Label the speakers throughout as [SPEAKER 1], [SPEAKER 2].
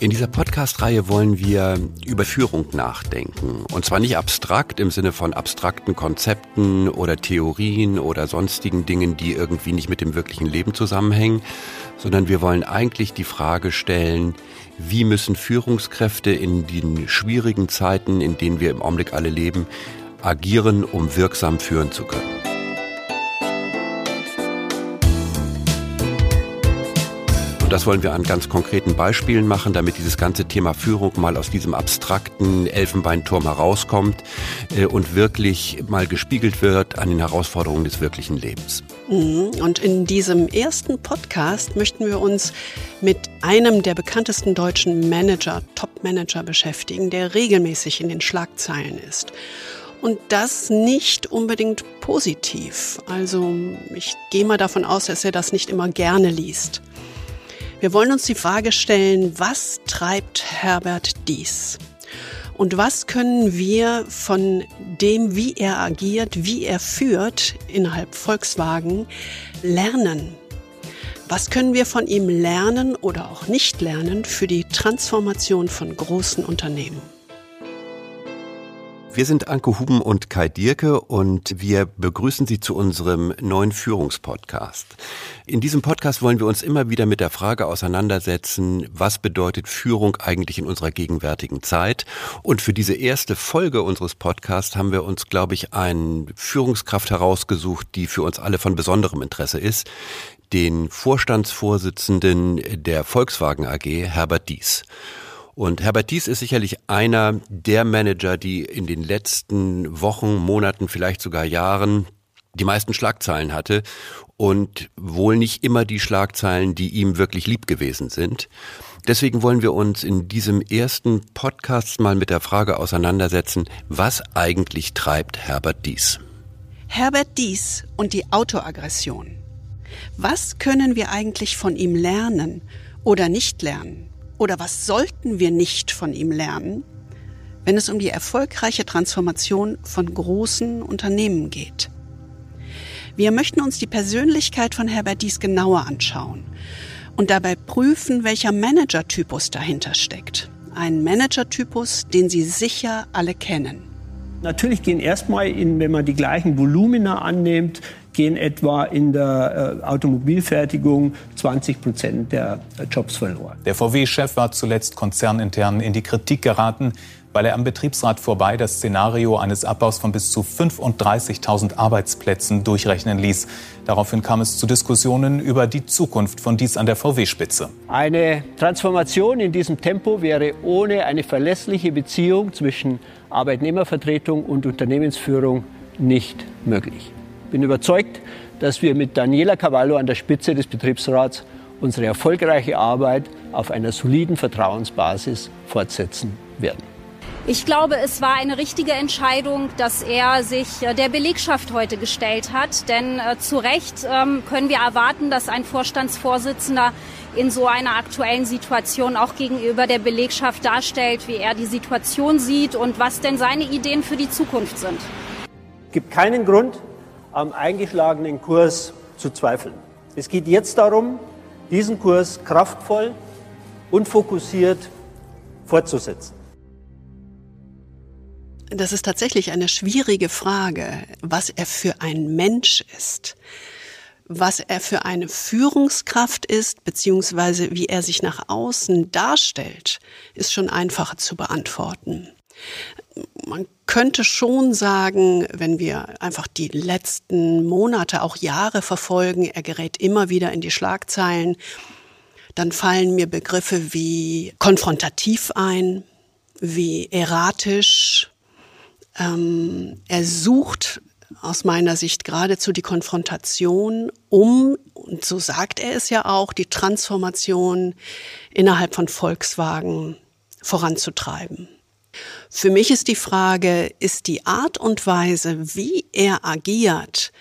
[SPEAKER 1] In dieser Podcast-Reihe wollen wir über Führung nachdenken. Und zwar nicht abstrakt im Sinne von abstrakten Konzepten oder Theorien oder sonstigen Dingen, die irgendwie nicht mit dem wirklichen Leben zusammenhängen, sondern wir wollen eigentlich die Frage stellen, wie müssen Führungskräfte in den schwierigen Zeiten, in denen wir im Augenblick alle leben, agieren, um wirksam führen zu können. Das wollen wir an ganz konkreten Beispielen machen, damit dieses ganze Thema Führung mal aus diesem abstrakten Elfenbeinturm herauskommt äh, und wirklich mal gespiegelt wird an den Herausforderungen des wirklichen Lebens.
[SPEAKER 2] Mhm. Und in diesem ersten Podcast möchten wir uns mit einem der bekanntesten deutschen Manager, Top-Manager beschäftigen, der regelmäßig in den Schlagzeilen ist. Und das nicht unbedingt positiv. Also ich gehe mal davon aus, dass er das nicht immer gerne liest. Wir wollen uns die Frage stellen, was treibt Herbert dies? Und was können wir von dem, wie er agiert, wie er führt innerhalb Volkswagen lernen? Was können wir von ihm lernen oder auch nicht lernen für die Transformation von großen Unternehmen?
[SPEAKER 1] Wir sind Anke Huben und Kai Dierke und wir begrüßen Sie zu unserem neuen Führungspodcast. In diesem Podcast wollen wir uns immer wieder mit der Frage auseinandersetzen, was bedeutet Führung eigentlich in unserer gegenwärtigen Zeit? Und für diese erste Folge unseres Podcasts haben wir uns, glaube ich, eine Führungskraft herausgesucht, die für uns alle von besonderem Interesse ist, den Vorstandsvorsitzenden der Volkswagen AG, Herbert Dies. Und Herbert Dies ist sicherlich einer der Manager, die in den letzten Wochen, Monaten, vielleicht sogar Jahren die meisten Schlagzeilen hatte und wohl nicht immer die Schlagzeilen, die ihm wirklich lieb gewesen sind. Deswegen wollen wir uns in diesem ersten Podcast mal mit der Frage auseinandersetzen, was eigentlich treibt Herbert Dies?
[SPEAKER 2] Herbert Dies und die Autoaggression. Was können wir eigentlich von ihm lernen oder nicht lernen? Oder was sollten wir nicht von ihm lernen, wenn es um die erfolgreiche Transformation von großen Unternehmen geht? Wir möchten uns die Persönlichkeit von Herbert Dies genauer anschauen und dabei prüfen, welcher Managertypus dahinter steckt. Ein Managertypus, den Sie sicher alle kennen.
[SPEAKER 3] Natürlich gehen erstmal, in, wenn man die gleichen Volumina annimmt, gehen etwa in der äh, Automobilfertigung 20 Prozent der äh, Jobs verloren.
[SPEAKER 4] Der VW-Chef war zuletzt konzernintern in die Kritik geraten, weil er am Betriebsrat vorbei das Szenario eines Abbaus von bis zu 35.000 Arbeitsplätzen durchrechnen ließ. Daraufhin kam es zu Diskussionen über die Zukunft von dies an der VW-Spitze.
[SPEAKER 3] Eine Transformation in diesem Tempo wäre ohne eine verlässliche Beziehung zwischen Arbeitnehmervertretung und Unternehmensführung nicht möglich bin überzeugt, dass wir mit Daniela Cavallo an der Spitze des Betriebsrats unsere erfolgreiche Arbeit auf einer soliden Vertrauensbasis fortsetzen werden.
[SPEAKER 5] Ich glaube, es war eine richtige Entscheidung, dass er sich äh, der Belegschaft heute gestellt hat. Denn äh, zu Recht ähm, können wir erwarten, dass ein Vorstandsvorsitzender in so einer aktuellen Situation auch gegenüber der Belegschaft darstellt, wie er die Situation sieht und was denn seine Ideen für die Zukunft sind.
[SPEAKER 3] Es gibt keinen Grund, am eingeschlagenen Kurs zu zweifeln. Es geht jetzt darum, diesen Kurs kraftvoll und fokussiert fortzusetzen.
[SPEAKER 2] Das ist tatsächlich eine schwierige Frage, was er für ein Mensch ist, was er für eine Führungskraft ist, beziehungsweise wie er sich nach außen darstellt, ist schon einfacher zu beantworten man könnte schon sagen, wenn wir einfach die letzten Monate, auch Jahre verfolgen, er gerät immer wieder in die Schlagzeilen, dann fallen mir Begriffe wie konfrontativ ein, wie erratisch. Ähm, er sucht aus meiner Sicht geradezu die Konfrontation, um, und so sagt er es ja auch, die Transformation innerhalb von Volkswagen voranzutreiben. Für mich ist die Frage, ist die Art und Weise, wie er agiert,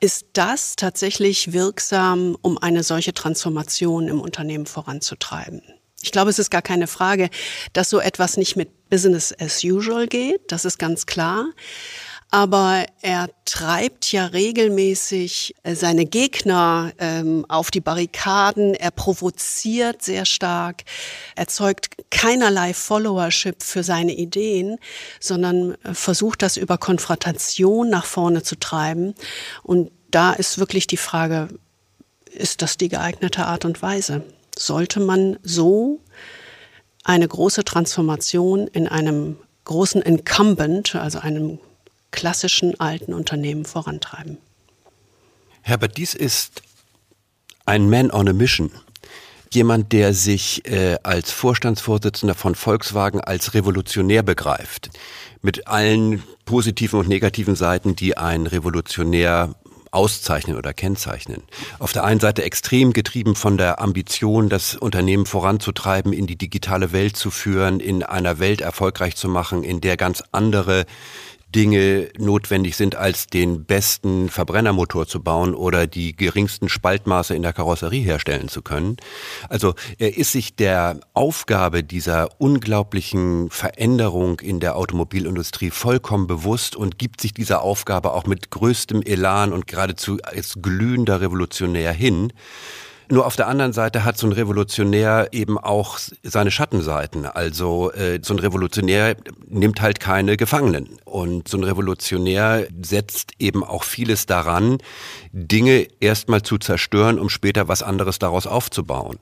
[SPEAKER 2] ist das tatsächlich wirksam, um eine solche Transformation im Unternehmen voranzutreiben? Ich glaube, es ist gar keine Frage, dass so etwas nicht mit Business as usual geht. Das ist ganz klar. Aber er treibt ja regelmäßig äh, seine Gegner ähm, auf die Barrikaden, er provoziert sehr stark, erzeugt keinerlei Followership für seine Ideen, sondern äh, versucht das über Konfrontation nach vorne zu treiben. Und da ist wirklich die Frage, ist das die geeignete Art und Weise? Sollte man so eine große Transformation in einem großen Incumbent, also einem klassischen alten Unternehmen vorantreiben.
[SPEAKER 1] Herbert, dies ist ein Man on a Mission. Jemand, der sich äh, als Vorstandsvorsitzender von Volkswagen als revolutionär begreift. Mit allen positiven und negativen Seiten, die ein Revolutionär auszeichnen oder kennzeichnen. Auf der einen Seite extrem getrieben von der Ambition, das Unternehmen voranzutreiben, in die digitale Welt zu führen, in einer Welt erfolgreich zu machen, in der ganz andere Dinge notwendig sind, als den besten Verbrennermotor zu bauen oder die geringsten Spaltmaße in der Karosserie herstellen zu können. Also er ist sich der Aufgabe dieser unglaublichen Veränderung in der Automobilindustrie vollkommen bewusst und gibt sich dieser Aufgabe auch mit größtem Elan und geradezu als glühender Revolutionär hin. Nur auf der anderen Seite hat so ein Revolutionär eben auch seine Schattenseiten. Also äh, so ein Revolutionär nimmt halt keine Gefangenen. Und so ein Revolutionär setzt eben auch vieles daran, Dinge erstmal zu zerstören, um später was anderes daraus aufzubauen.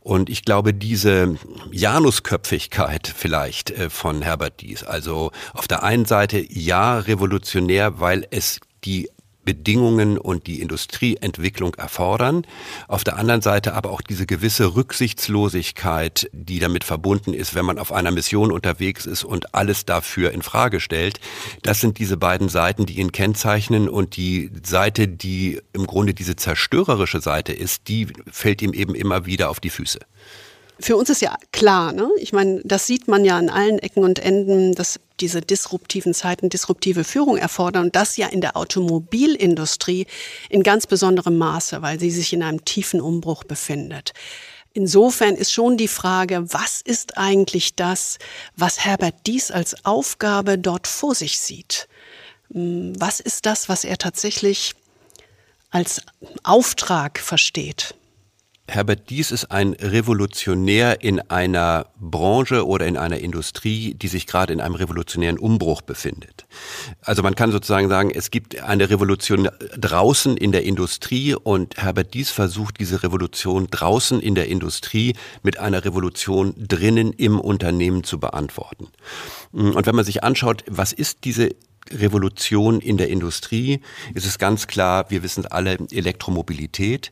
[SPEAKER 1] Und ich glaube, diese Janusköpfigkeit vielleicht äh, von Herbert Dies, also auf der einen Seite ja revolutionär, weil es die Bedingungen und die Industrieentwicklung erfordern. Auf der anderen Seite aber auch diese gewisse Rücksichtslosigkeit, die damit verbunden ist, wenn man auf einer Mission unterwegs ist und alles dafür in Frage stellt. Das sind diese beiden Seiten, die ihn kennzeichnen und die Seite, die im Grunde diese zerstörerische Seite ist, die fällt ihm eben immer wieder auf die Füße.
[SPEAKER 2] Für uns ist ja klar, ne? ich meine, das sieht man ja an allen Ecken und Enden, dass diese disruptiven Zeiten disruptive Führung erfordern und das ja in der Automobilindustrie in ganz besonderem Maße, weil sie sich in einem tiefen Umbruch befindet. Insofern ist schon die Frage, was ist eigentlich das, was Herbert Dies als Aufgabe dort vor sich sieht? Hm, was ist das, was er tatsächlich als Auftrag versteht?
[SPEAKER 1] Herbert Dies ist ein Revolutionär in einer Branche oder in einer Industrie, die sich gerade in einem revolutionären Umbruch befindet. Also man kann sozusagen sagen, es gibt eine Revolution draußen in der Industrie und Herbert Dies versucht diese Revolution draußen in der Industrie mit einer Revolution drinnen im Unternehmen zu beantworten. Und wenn man sich anschaut, was ist diese Revolution in der Industrie, ist es ganz klar, wir wissen alle, Elektromobilität.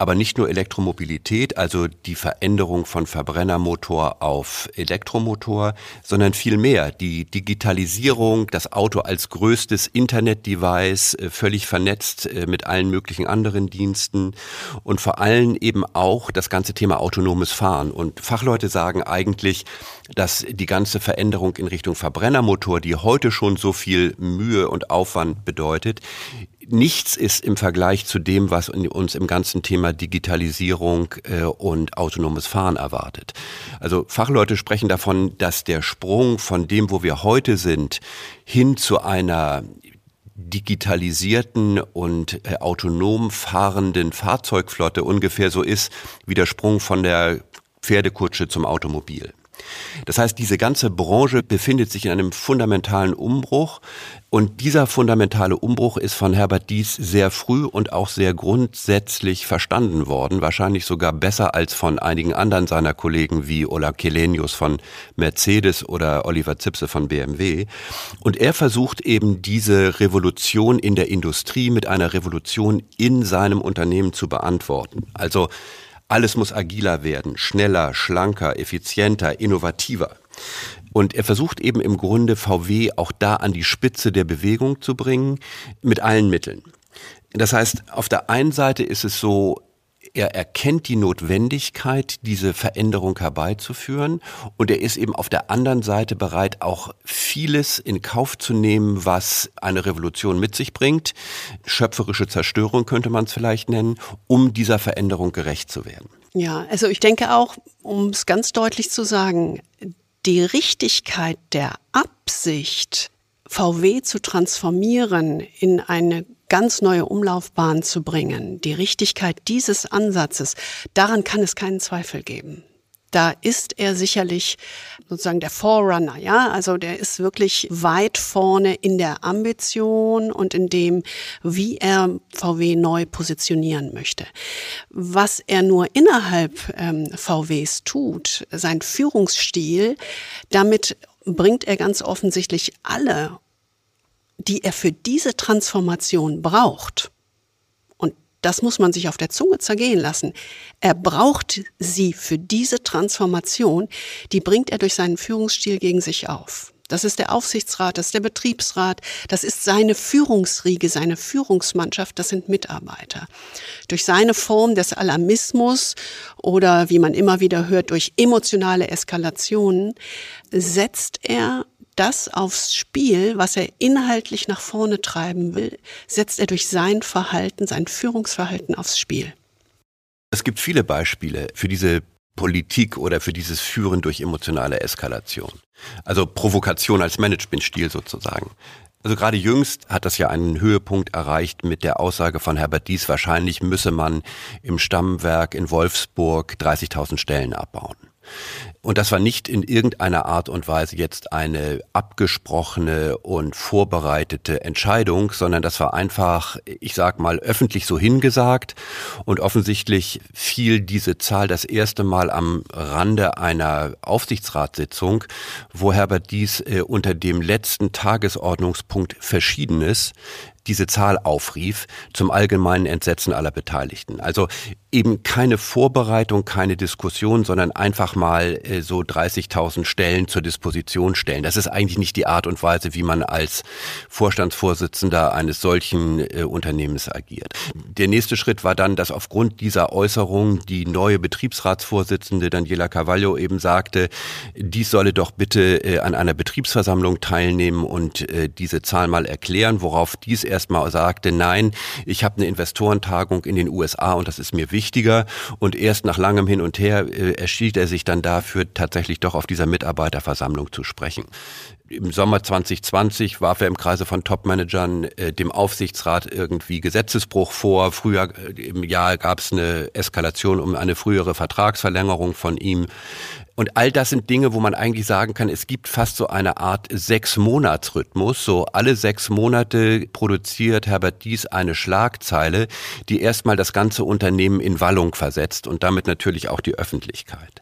[SPEAKER 1] Aber nicht nur Elektromobilität, also die Veränderung von Verbrennermotor auf Elektromotor, sondern viel mehr. Die Digitalisierung, das Auto als größtes Internet-Device, äh, völlig vernetzt äh, mit allen möglichen anderen Diensten und vor allem eben auch das ganze Thema autonomes Fahren. Und Fachleute sagen eigentlich, dass die ganze Veränderung in Richtung Verbrennermotor, die heute schon so viel Mühe und Aufwand bedeutet, nichts ist im Vergleich zu dem, was uns im ganzen Thema Digitalisierung äh, und autonomes Fahren erwartet. Also Fachleute sprechen davon, dass der Sprung von dem, wo wir heute sind, hin zu einer digitalisierten und äh, autonom fahrenden Fahrzeugflotte ungefähr so ist wie der Sprung von der Pferdekutsche zum Automobil. Das heißt, diese ganze Branche befindet sich in einem fundamentalen Umbruch. Und dieser fundamentale Umbruch ist von Herbert Dies sehr früh und auch sehr grundsätzlich verstanden worden, wahrscheinlich sogar besser als von einigen anderen seiner Kollegen wie Ola Kelenius von Mercedes oder Oliver Zipse von BMW. Und er versucht eben diese Revolution in der Industrie mit einer Revolution in seinem Unternehmen zu beantworten. Also alles muss agiler werden, schneller, schlanker, effizienter, innovativer. Und er versucht eben im Grunde VW auch da an die Spitze der Bewegung zu bringen, mit allen Mitteln. Das heißt, auf der einen Seite ist es so, er erkennt die Notwendigkeit, diese Veränderung herbeizuführen und er ist eben auf der anderen Seite bereit, auch vieles in Kauf zu nehmen, was eine Revolution mit sich bringt. Schöpferische Zerstörung könnte man es vielleicht nennen, um dieser Veränderung gerecht zu werden.
[SPEAKER 2] Ja, also ich denke auch, um es ganz deutlich zu sagen, die Richtigkeit der Absicht VW zu transformieren, in eine ganz neue Umlaufbahn zu bringen, die Richtigkeit dieses Ansatzes, daran kann es keinen Zweifel geben da ist er sicherlich sozusagen der Forerunner, ja, also der ist wirklich weit vorne in der Ambition und in dem, wie er VW neu positionieren möchte. Was er nur innerhalb ähm, VWs tut, sein Führungsstil, damit bringt er ganz offensichtlich alle, die er für diese Transformation braucht, das muss man sich auf der Zunge zergehen lassen. Er braucht sie für diese Transformation, die bringt er durch seinen Führungsstil gegen sich auf. Das ist der Aufsichtsrat, das ist der Betriebsrat, das ist seine Führungsriege, seine Führungsmannschaft, das sind Mitarbeiter. Durch seine Form des Alarmismus oder wie man immer wieder hört, durch emotionale Eskalationen setzt er das aufs Spiel, was er inhaltlich nach vorne treiben will, setzt er durch sein Verhalten, sein Führungsverhalten aufs Spiel.
[SPEAKER 1] Es gibt viele Beispiele für diese Politik oder für dieses Führen durch emotionale Eskalation. Also Provokation als Managementstil sozusagen. Also gerade jüngst hat das ja einen Höhepunkt erreicht mit der Aussage von Herbert Dies, wahrscheinlich müsse man im Stammwerk in Wolfsburg 30.000 Stellen abbauen. Und das war nicht in irgendeiner Art und Weise jetzt eine abgesprochene und vorbereitete Entscheidung, sondern das war einfach, ich sag mal, öffentlich so hingesagt. Und offensichtlich fiel diese Zahl das erste Mal am Rande einer Aufsichtsratssitzung, wo Herbert Dies äh, unter dem letzten Tagesordnungspunkt Verschiedenes diese Zahl aufrief, zum allgemeinen Entsetzen aller Beteiligten. Also eben keine Vorbereitung, keine Diskussion, sondern einfach mal äh, so 30.000 Stellen zur Disposition stellen. Das ist eigentlich nicht die Art und Weise, wie man als Vorstandsvorsitzender eines solchen äh, Unternehmens agiert. Der nächste Schritt war dann, dass aufgrund dieser Äußerung die neue Betriebsratsvorsitzende Daniela Carvalho eben sagte, dies solle doch bitte äh, an einer Betriebsversammlung teilnehmen und diese Zahl mal erklären, worauf dies erstmal sagte, nein, ich habe eine Investorentagung in den USA und das ist mir wichtiger. Und erst nach langem Hin und Her äh, erschied er sich dann dafür, tatsächlich doch auf dieser Mitarbeiterversammlung zu sprechen. Im Sommer 2020 warf er im Kreise von Topmanagern äh, dem Aufsichtsrat irgendwie Gesetzesbruch vor. Früher äh, im Jahr gab es eine Eskalation um eine frühere Vertragsverlängerung von ihm. Und all das sind Dinge, wo man eigentlich sagen kann, es gibt fast so eine Art Sechs-Monats-Rhythmus. So alle sechs Monate produziert Herbert Dies eine Schlagzeile, die erstmal das ganze Unternehmen in Wallung versetzt und damit natürlich auch die Öffentlichkeit.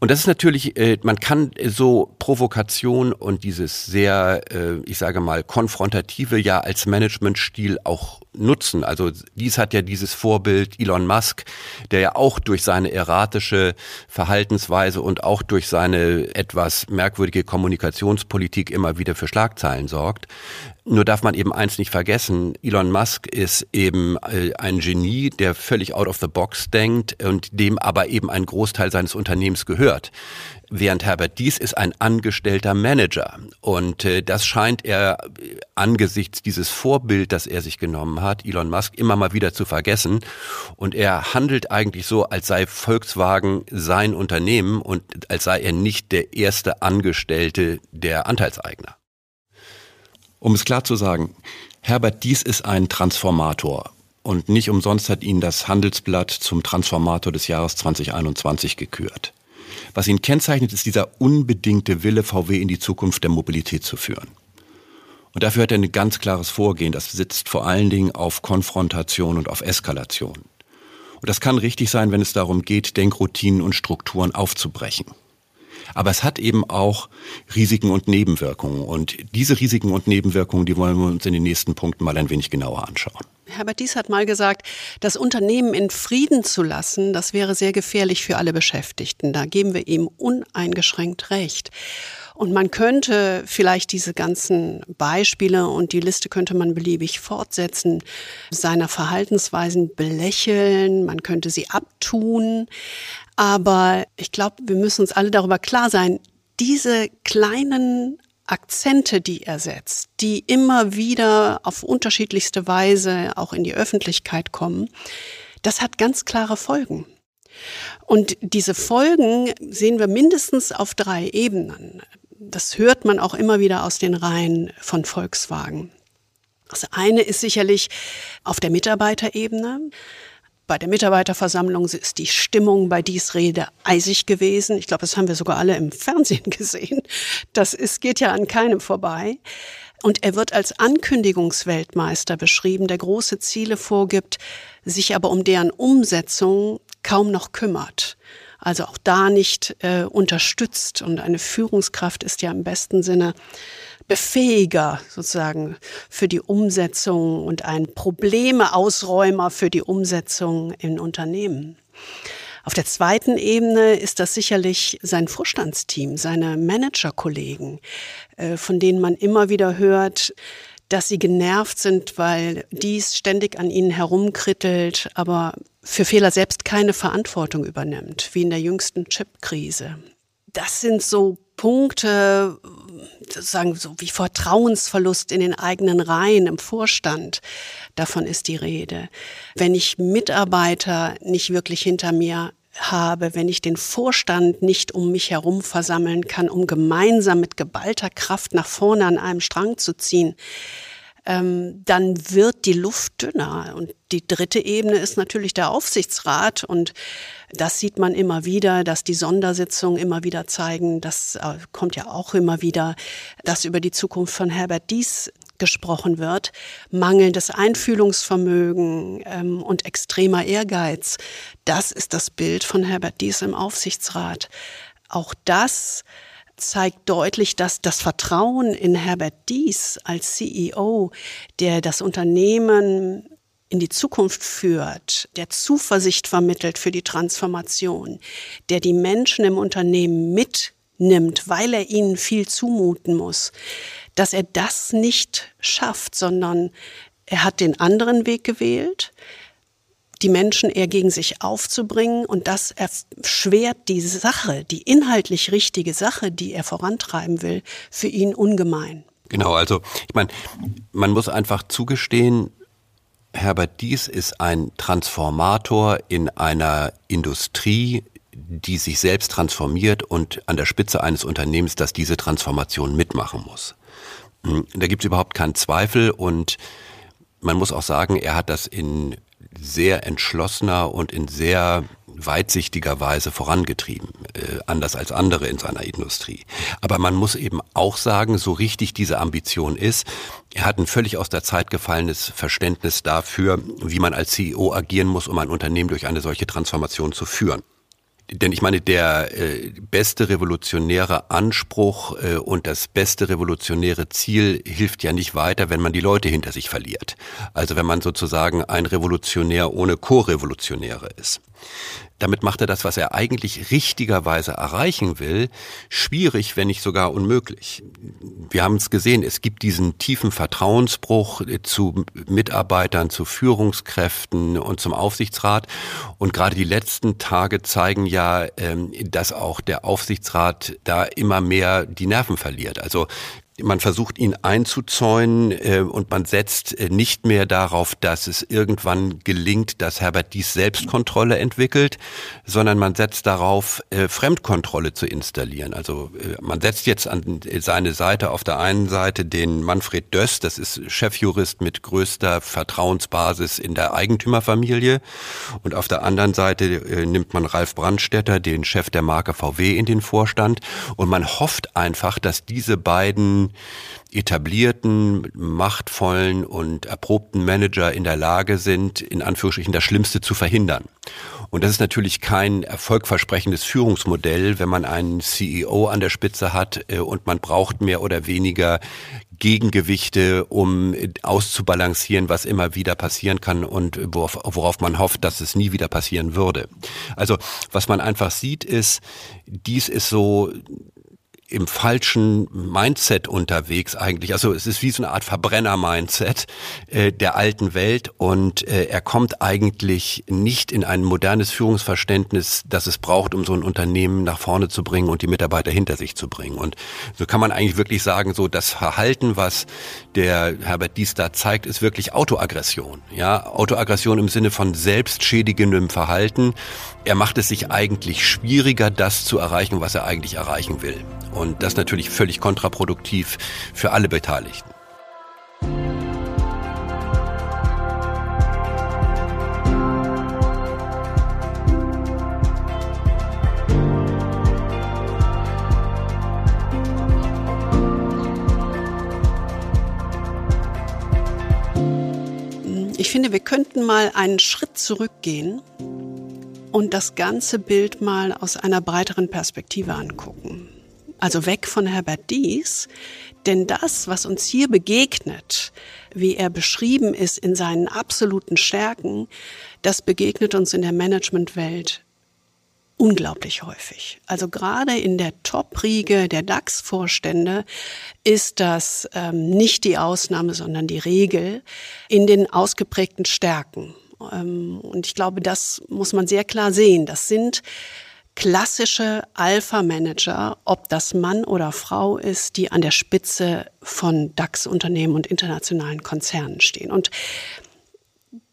[SPEAKER 1] Und das ist natürlich, äh, man kann so Provokation und dieses sehr, äh, ich sage mal, konfrontative ja als Managementstil auch nutzen. Also dies hat ja dieses Vorbild Elon Musk, der ja auch durch seine erratische Verhaltensweise und auch durch seine etwas merkwürdige Kommunikationspolitik immer wieder für Schlagzeilen sorgt. Nur darf man eben eins nicht vergessen, Elon Musk ist eben äh, ein Genie, der völlig out of the box denkt und dem aber eben ein Großteil seines Unternehmens gehört. Während Herbert Dies ist ein angestellter Manager. Und äh, das scheint er äh, angesichts dieses Vorbild, das er sich genommen hat, Elon Musk, immer mal wieder zu vergessen. Und er handelt eigentlich so, als sei Volkswagen sein Unternehmen und als sei er nicht der erste Angestellte der Anteilseigner. Um es klar zu sagen, Herbert Dies ist ein Transformator. Und nicht umsonst hat ihn das Handelsblatt zum Transformator des Jahres 2021 gekürt. Was ihn kennzeichnet, ist dieser unbedingte Wille, VW in die Zukunft der Mobilität zu führen. Und dafür hat er ein ganz klares Vorgehen. Das sitzt vor allen Dingen auf Konfrontation und auf Eskalation. Und das kann richtig sein, wenn es darum geht, Denkroutinen und Strukturen aufzubrechen. Aber es hat eben auch Risiken und Nebenwirkungen. Und diese Risiken und Nebenwirkungen, die wollen wir uns in den nächsten Punkten mal ein wenig genauer anschauen.
[SPEAKER 2] Herbert Dies hat mal gesagt, das Unternehmen in Frieden zu lassen, das wäre sehr gefährlich für alle Beschäftigten. Da geben wir ihm uneingeschränkt recht. Und man könnte vielleicht diese ganzen Beispiele und die Liste könnte man beliebig fortsetzen, seiner Verhaltensweisen belächeln, man könnte sie abtun. Aber ich glaube, wir müssen uns alle darüber klar sein, diese kleinen Akzente, die er setzt, die immer wieder auf unterschiedlichste Weise auch in die Öffentlichkeit kommen, das hat ganz klare Folgen. Und diese Folgen sehen wir mindestens auf drei Ebenen. Das hört man auch immer wieder aus den Reihen von Volkswagen. Das eine ist sicherlich auf der Mitarbeiterebene. Bei der Mitarbeiterversammlung ist die Stimmung bei dies Rede eisig gewesen. Ich glaube, das haben wir sogar alle im Fernsehen gesehen. Das ist, geht ja an keinem vorbei. Und er wird als Ankündigungsweltmeister beschrieben, der große Ziele vorgibt, sich aber um deren Umsetzung kaum noch kümmert. Also auch da nicht äh, unterstützt. Und eine Führungskraft ist ja im besten Sinne Befähiger sozusagen für die Umsetzung und ein Problemeausräumer für die Umsetzung in Unternehmen. Auf der zweiten Ebene ist das sicherlich sein Vorstandsteam, seine Managerkollegen, äh, von denen man immer wieder hört, dass sie genervt sind, weil dies ständig an ihnen herumkrittelt, aber für Fehler selbst keine Verantwortung übernimmt, wie in der jüngsten Chip-Krise. Das sind so Punkte, sozusagen so wie Vertrauensverlust in den eigenen Reihen im Vorstand. Davon ist die Rede. Wenn ich Mitarbeiter nicht wirklich hinter mir habe, wenn ich den Vorstand nicht um mich herum versammeln kann, um gemeinsam mit geballter Kraft nach vorne an einem Strang zu ziehen, ähm, dann wird die Luft dünner. Und die dritte Ebene ist natürlich der Aufsichtsrat. Und das sieht man immer wieder, dass die Sondersitzungen immer wieder zeigen, das äh, kommt ja auch immer wieder, dass über die Zukunft von Herbert Dies gesprochen wird, mangelndes Einfühlungsvermögen ähm, und extremer Ehrgeiz. Das ist das Bild von Herbert Dies im Aufsichtsrat. Auch das zeigt deutlich, dass das Vertrauen in Herbert Dies als CEO, der das Unternehmen in die Zukunft führt, der Zuversicht vermittelt für die Transformation, der die Menschen im Unternehmen mitnimmt, weil er ihnen viel zumuten muss, dass er das nicht schafft, sondern er hat den anderen Weg gewählt die Menschen eher gegen sich aufzubringen und das erschwert die Sache, die inhaltlich richtige Sache, die er vorantreiben will, für ihn ungemein.
[SPEAKER 1] Genau, also ich meine, man muss einfach zugestehen, Herbert Dies ist ein Transformator in einer Industrie, die sich selbst transformiert und an der Spitze eines Unternehmens, das diese Transformation mitmachen muss. Hm, da gibt es überhaupt keinen Zweifel und man muss auch sagen, er hat das in sehr entschlossener und in sehr weitsichtiger Weise vorangetrieben, äh, anders als andere in seiner Industrie. Aber man muss eben auch sagen, so richtig diese Ambition ist, er hat ein völlig aus der Zeit gefallenes Verständnis dafür, wie man als CEO agieren muss, um ein Unternehmen durch eine solche Transformation zu führen. Denn ich meine, der äh, beste revolutionäre Anspruch äh, und das beste revolutionäre Ziel hilft ja nicht weiter, wenn man die Leute hinter sich verliert. Also wenn man sozusagen ein Revolutionär ohne Co-Revolutionäre ist. Damit macht er das, was er eigentlich richtigerweise erreichen will, schwierig, wenn nicht sogar unmöglich. Wir haben es gesehen, es gibt diesen tiefen Vertrauensbruch zu Mitarbeitern, zu Führungskräften und zum Aufsichtsrat. Und gerade die letzten Tage zeigen ja, ähm, dass auch der Aufsichtsrat da immer mehr die Nerven verliert. Also man versucht ihn einzuzäunen äh, und man setzt äh, nicht mehr darauf, dass es irgendwann gelingt, dass Herbert dies Selbstkontrolle entwickelt, sondern man setzt darauf, äh, Fremdkontrolle zu installieren. Also äh, man setzt jetzt an seine Seite auf der einen Seite den Manfred Döss, das ist Chefjurist mit größter Vertrauensbasis in der Eigentümerfamilie und auf der anderen Seite äh, nimmt man Ralf Brandstetter, den Chef der Marke VW in den Vorstand und man hofft einfach, dass diese beiden etablierten, machtvollen und erprobten Manager in der Lage sind, in Anführungsstrichen das Schlimmste zu verhindern. Und das ist natürlich kein erfolgversprechendes Führungsmodell, wenn man einen CEO an der Spitze hat äh, und man braucht mehr oder weniger Gegengewichte, um auszubalancieren, was immer wieder passieren kann und worauf, worauf man hofft, dass es nie wieder passieren würde. Also was man einfach sieht, ist, dies ist so im falschen Mindset unterwegs eigentlich. Also es ist wie so eine Art Verbrenner-Mindset äh, der alten Welt und äh, er kommt eigentlich nicht in ein modernes Führungsverständnis, das es braucht, um so ein Unternehmen nach vorne zu bringen und die Mitarbeiter hinter sich zu bringen. Und so kann man eigentlich wirklich sagen, so das Verhalten, was der Herbert Dies da zeigt, ist wirklich Autoaggression. Ja, Autoaggression im Sinne von selbstschädigendem Verhalten. Er macht es sich eigentlich schwieriger, das zu erreichen, was er eigentlich erreichen will. Und das natürlich völlig kontraproduktiv für alle Beteiligten.
[SPEAKER 2] Ich finde, wir könnten mal einen Schritt zurückgehen und das ganze Bild mal aus einer breiteren Perspektive angucken. Also weg von Herbert Dies, denn das, was uns hier begegnet, wie er beschrieben ist in seinen absoluten Stärken, das begegnet uns in der Managementwelt unglaublich häufig. Also gerade in der Top-Riege der DAX-Vorstände ist das ähm, nicht die Ausnahme, sondern die Regel in den ausgeprägten Stärken. Ähm, und ich glaube, das muss man sehr klar sehen. Das sind klassische Alpha-Manager, ob das Mann oder Frau ist, die an der Spitze von DAX-Unternehmen und internationalen Konzernen stehen. Und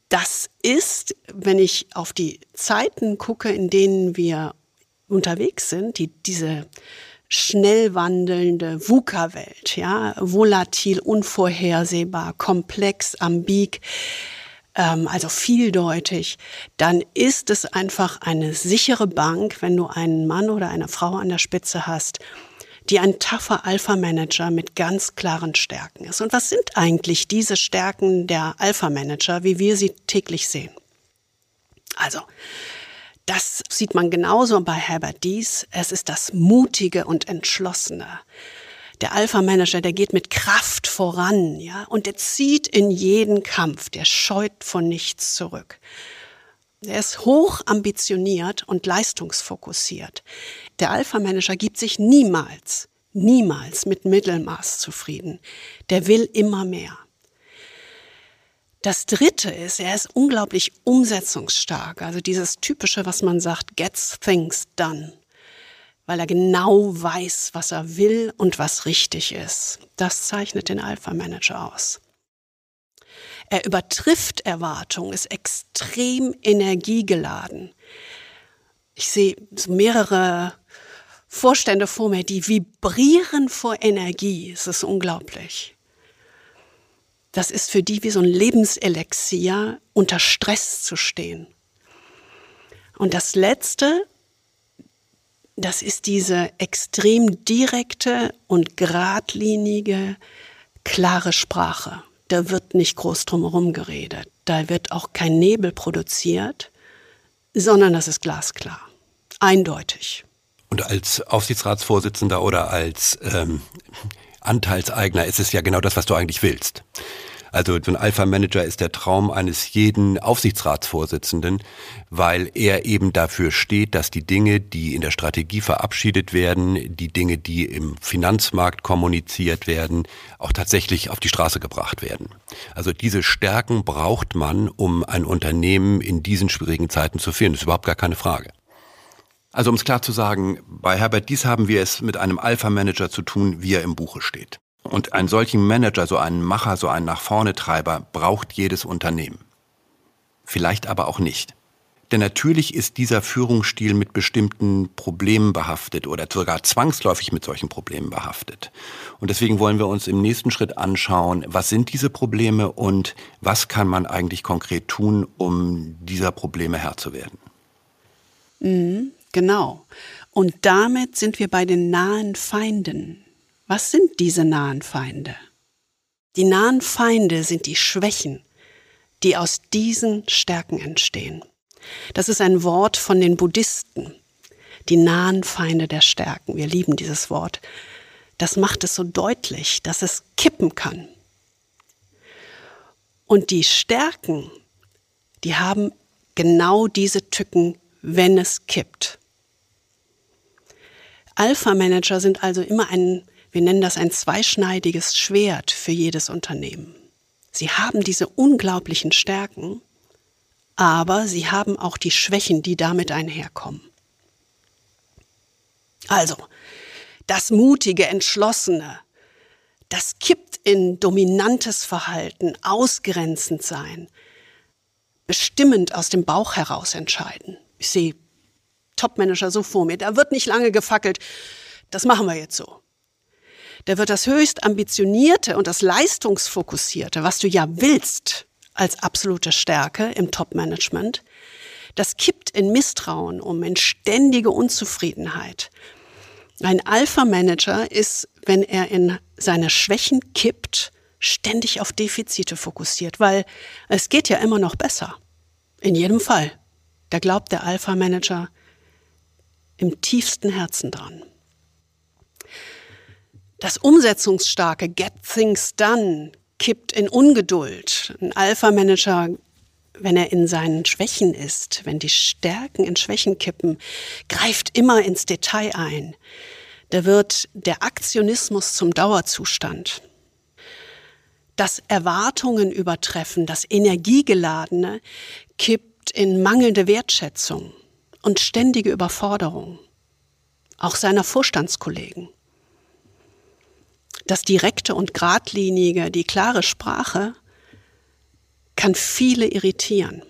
[SPEAKER 2] das ist, wenn ich auf die Zeiten gucke, in denen wir unterwegs sind, die, diese schnell wandelnde VUCA-Welt, ja, volatil, unvorhersehbar, komplex, ambig, ähm, also vieldeutig, dann ist es einfach eine sichere Bank, wenn du einen Mann oder eine Frau an der Spitze hast, die ein tougher Alpha-Manager mit ganz klaren Stärken ist. Und was sind eigentlich diese Stärken der Alpha-Manager, wie wir sie täglich sehen? Also, das sieht man genauso bei Herbert Dies. Es ist das Mutige und Entschlossene. Der Alpha-Manager, der geht mit Kraft voran, ja, und der zieht in jeden Kampf, der scheut von nichts zurück. Er ist hoch ambitioniert und leistungsfokussiert. Der Alpha-Manager gibt sich niemals, niemals mit Mittelmaß zufrieden. Der will immer mehr. Das dritte ist, er ist unglaublich umsetzungsstark. Also dieses typische, was man sagt, gets things done. Weil er genau weiß, was er will und was richtig ist. Das zeichnet den Alpha-Manager aus. Er übertrifft Erwartungen, ist extrem energiegeladen. Ich sehe mehrere Vorstände vor mir, die vibrieren vor Energie. Es ist unglaublich. Das ist für die wie so ein Lebenselixier, unter Stress zu stehen. Und das Letzte, das ist diese extrem direkte und geradlinige, klare Sprache da wird nicht groß drumherum geredet. Da wird auch kein Nebel produziert, sondern das ist glasklar, eindeutig.
[SPEAKER 1] Und als Aufsichtsratsvorsitzender oder als ähm, Anteilseigner ist es ja genau das, was du eigentlich willst. Also so ein Alpha-Manager ist der Traum eines jeden Aufsichtsratsvorsitzenden, weil er eben dafür steht, dass die Dinge, die in der Strategie verabschiedet werden, die Dinge, die im Finanzmarkt kommuniziert werden, auch tatsächlich auf die Straße gebracht werden. Also diese Stärken braucht man, um ein Unternehmen in diesen schwierigen Zeiten zu führen. Das ist überhaupt gar keine Frage. Also um es klar zu sagen, bei Herbert Dies haben wir es mit einem Alpha-Manager zu tun, wie er im Buche steht. Und einen solchen Manager, so einen Macher, so einen nach vorne Treiber braucht jedes Unternehmen. Vielleicht aber auch nicht. Denn natürlich ist dieser Führungsstil mit bestimmten Problemen behaftet oder sogar zwangsläufig mit solchen Problemen behaftet. Und deswegen wollen wir uns im nächsten Schritt anschauen, was sind diese Probleme und was kann man eigentlich konkret tun, um dieser Probleme Herr zu werden.
[SPEAKER 2] Mhm, genau. Und damit sind wir bei den nahen Feinden. Was sind diese nahen Feinde? Die nahen Feinde sind die Schwächen, die aus diesen Stärken entstehen. Das ist ein Wort von den Buddhisten. Die nahen Feinde der Stärken. Wir lieben dieses Wort. Das macht es so deutlich, dass es kippen kann. Und die Stärken, die haben genau diese Tücken, wenn es kippt. Alpha-Manager sind also immer ein wir nennen das ein zweischneidiges Schwert für jedes Unternehmen. Sie haben diese unglaublichen Stärken, aber sie haben auch die Schwächen, die damit einherkommen. Also, das mutige, entschlossene, das kippt in dominantes Verhalten, ausgrenzend sein, bestimmend aus dem Bauch heraus entscheiden. Ich sehe Topmanager so vor mir, da wird nicht lange gefackelt, das machen wir jetzt so. Da wird das höchst ambitionierte und das leistungsfokussierte, was du ja willst als absolute Stärke im Top-Management, das kippt in Misstrauen um, in ständige Unzufriedenheit. Ein Alpha-Manager ist, wenn er in seine Schwächen kippt, ständig auf Defizite fokussiert, weil es geht ja immer noch besser. In jedem Fall. Da glaubt der Alpha-Manager im tiefsten Herzen dran. Das umsetzungsstarke Get Things Done kippt in Ungeduld. Ein Alpha-Manager, wenn er in seinen Schwächen ist, wenn die Stärken in Schwächen kippen, greift immer ins Detail ein. Da wird der Aktionismus zum Dauerzustand. Das Erwartungen übertreffen, das Energiegeladene kippt in mangelnde Wertschätzung und ständige Überforderung. Auch seiner Vorstandskollegen. Das direkte und geradlinige, die klare Sprache kann viele irritieren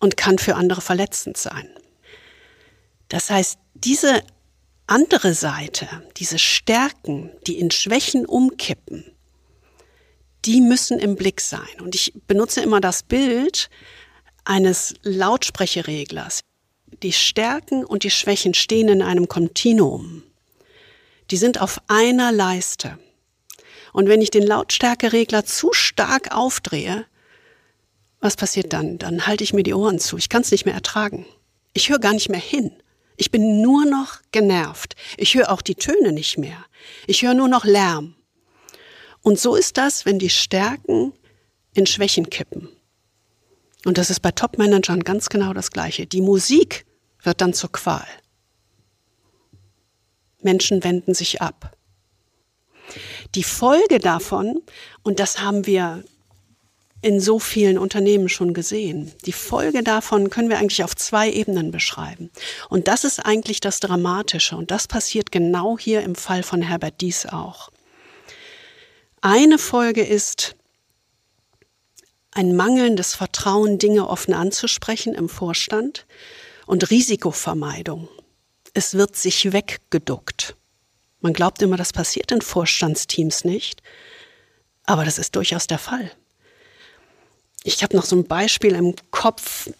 [SPEAKER 2] und kann für andere verletzend sein. Das heißt, diese andere Seite, diese Stärken, die in Schwächen umkippen, die müssen im Blick sein. Und ich benutze immer das Bild eines Lautsprecherreglers. Die Stärken und die Schwächen stehen in einem Kontinuum die sind auf einer Leiste. Und wenn ich den Lautstärkeregler zu stark aufdrehe, was passiert dann? Dann halte ich mir die Ohren zu. Ich kann es nicht mehr ertragen. Ich höre gar nicht mehr hin. Ich bin nur noch genervt. Ich höre auch die Töne nicht mehr. Ich höre nur noch Lärm. Und so ist das, wenn die Stärken in Schwächen kippen. Und das ist bei Topmanagern ganz genau das Gleiche. Die Musik wird dann zur Qual. Menschen wenden sich ab. Die Folge davon, und das haben wir in so vielen Unternehmen schon gesehen. Die Folge davon können wir eigentlich auf zwei Ebenen beschreiben. Und das ist eigentlich das Dramatische. Und das passiert genau hier im Fall von Herbert Dies auch. Eine Folge ist ein mangelndes Vertrauen, Dinge offen anzusprechen im Vorstand und Risikovermeidung es wird sich weggeduckt. Man glaubt immer, das passiert in Vorstandsteams nicht, aber das ist durchaus der Fall. Ich habe noch so ein Beispiel im Kopf,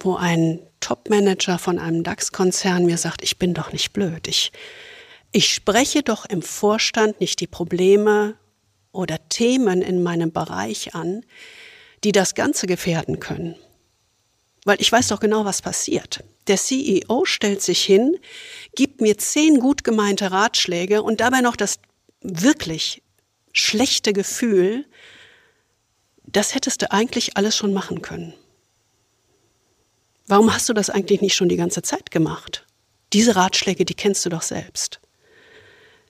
[SPEAKER 2] wo ein Topmanager von einem DAX-Konzern mir sagt, ich bin doch nicht blöd. Ich, ich spreche doch im Vorstand nicht die Probleme oder Themen in meinem Bereich an, die das Ganze gefährden können. Weil ich weiß doch genau, was passiert. Der CEO stellt sich hin, gibt mir zehn gut gemeinte Ratschläge und dabei noch das wirklich schlechte Gefühl, das hättest du eigentlich alles schon machen können. Warum hast du das eigentlich nicht schon die ganze Zeit gemacht? Diese Ratschläge, die kennst du doch selbst.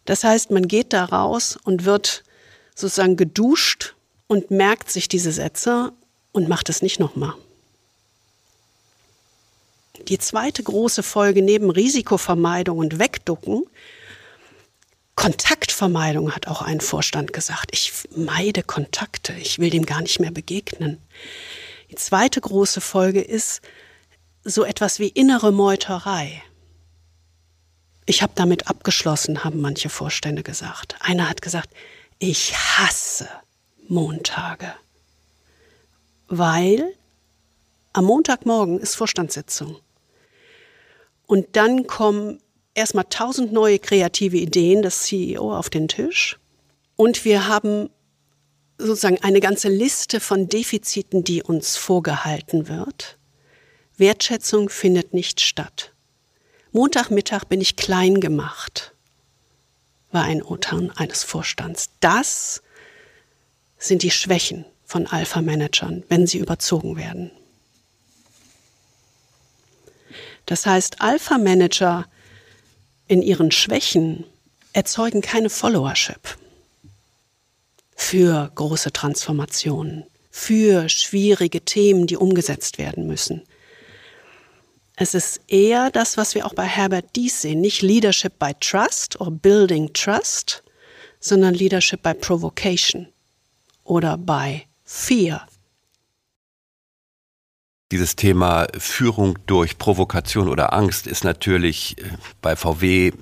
[SPEAKER 2] Das heißt, man geht da raus und wird sozusagen geduscht und merkt sich diese Sätze und macht es nicht nochmal. Die zweite große Folge neben Risikovermeidung und Wegducken, Kontaktvermeidung hat auch ein Vorstand gesagt. Ich meide Kontakte, ich will dem gar nicht mehr begegnen. Die zweite große Folge ist so etwas wie innere Meuterei. Ich habe damit abgeschlossen, haben manche Vorstände gesagt. Einer hat gesagt, ich hasse Montage, weil am Montagmorgen ist Vorstandssitzung. Und dann kommen erstmal tausend neue kreative Ideen des CEO auf den Tisch. Und wir haben sozusagen eine ganze Liste von Defiziten, die uns vorgehalten wird. Wertschätzung findet nicht statt. Montagmittag bin ich klein gemacht, war ein Urteil eines Vorstands. Das sind die Schwächen von Alpha-Managern, wenn sie überzogen werden. Das heißt, Alpha-Manager in ihren Schwächen erzeugen keine Followership für große Transformationen, für schwierige Themen, die umgesetzt werden müssen. Es ist eher das, was wir auch bei Herbert Dies sehen, nicht Leadership by Trust oder Building Trust, sondern Leadership by Provocation oder by Fear
[SPEAKER 1] dieses Thema Führung durch Provokation oder Angst ist natürlich äh, bei VW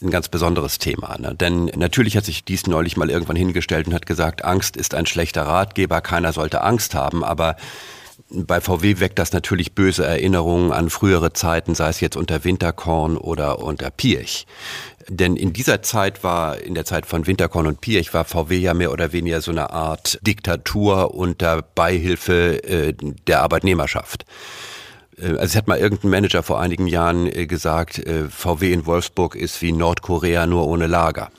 [SPEAKER 1] ein ganz besonderes Thema. Ne? Denn natürlich hat sich dies neulich mal irgendwann hingestellt und hat gesagt, Angst ist ein schlechter Ratgeber, keiner sollte Angst haben, aber bei VW weckt das natürlich böse Erinnerungen an frühere Zeiten, sei es jetzt unter Winterkorn oder unter Pirch. Denn in dieser Zeit war, in der Zeit von Winterkorn und Pirch, war VW ja mehr oder weniger so eine Art Diktatur unter Beihilfe äh, der Arbeitnehmerschaft. Äh, also es hat mal irgendein Manager vor einigen Jahren äh, gesagt, äh, VW in Wolfsburg ist wie Nordkorea nur ohne Lager.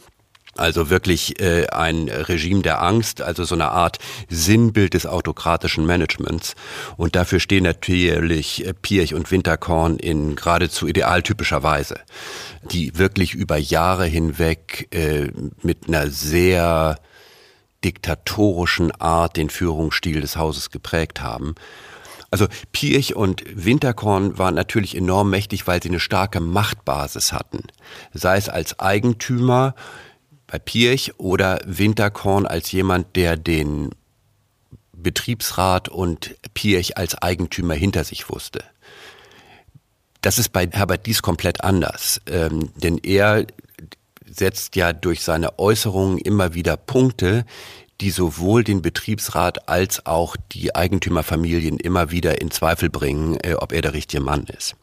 [SPEAKER 1] Also wirklich äh, ein Regime der Angst, also so eine Art Sinnbild des autokratischen Managements. Und dafür stehen natürlich Pirch und Winterkorn in geradezu idealtypischer Weise, die wirklich über Jahre hinweg äh, mit einer sehr diktatorischen Art den Führungsstil des Hauses geprägt haben. Also Pirch und Winterkorn waren natürlich enorm mächtig, weil sie eine starke Machtbasis hatten. Sei es als Eigentümer bei Pirch oder Winterkorn als jemand, der den Betriebsrat und Pirch als Eigentümer hinter sich wusste. Das ist bei Herbert Dies komplett anders, ähm, denn er setzt ja durch seine Äußerungen immer wieder Punkte, die sowohl den Betriebsrat als auch die Eigentümerfamilien immer wieder in Zweifel bringen, äh, ob er der richtige Mann ist.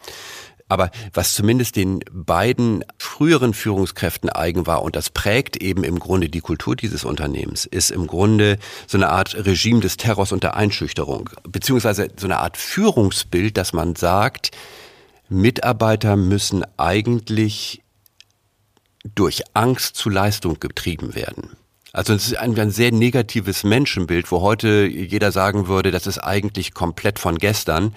[SPEAKER 1] Aber was zumindest den beiden früheren Führungskräften eigen war, und das prägt eben im Grunde die Kultur dieses Unternehmens, ist im Grunde so eine Art Regime des Terrors und der Einschüchterung, beziehungsweise so eine Art Führungsbild, dass man sagt, Mitarbeiter müssen eigentlich durch Angst zu Leistung getrieben werden. Also es ist ein, ein, sehr negatives Menschenbild, wo heute jeder sagen würde, das ist eigentlich komplett von gestern.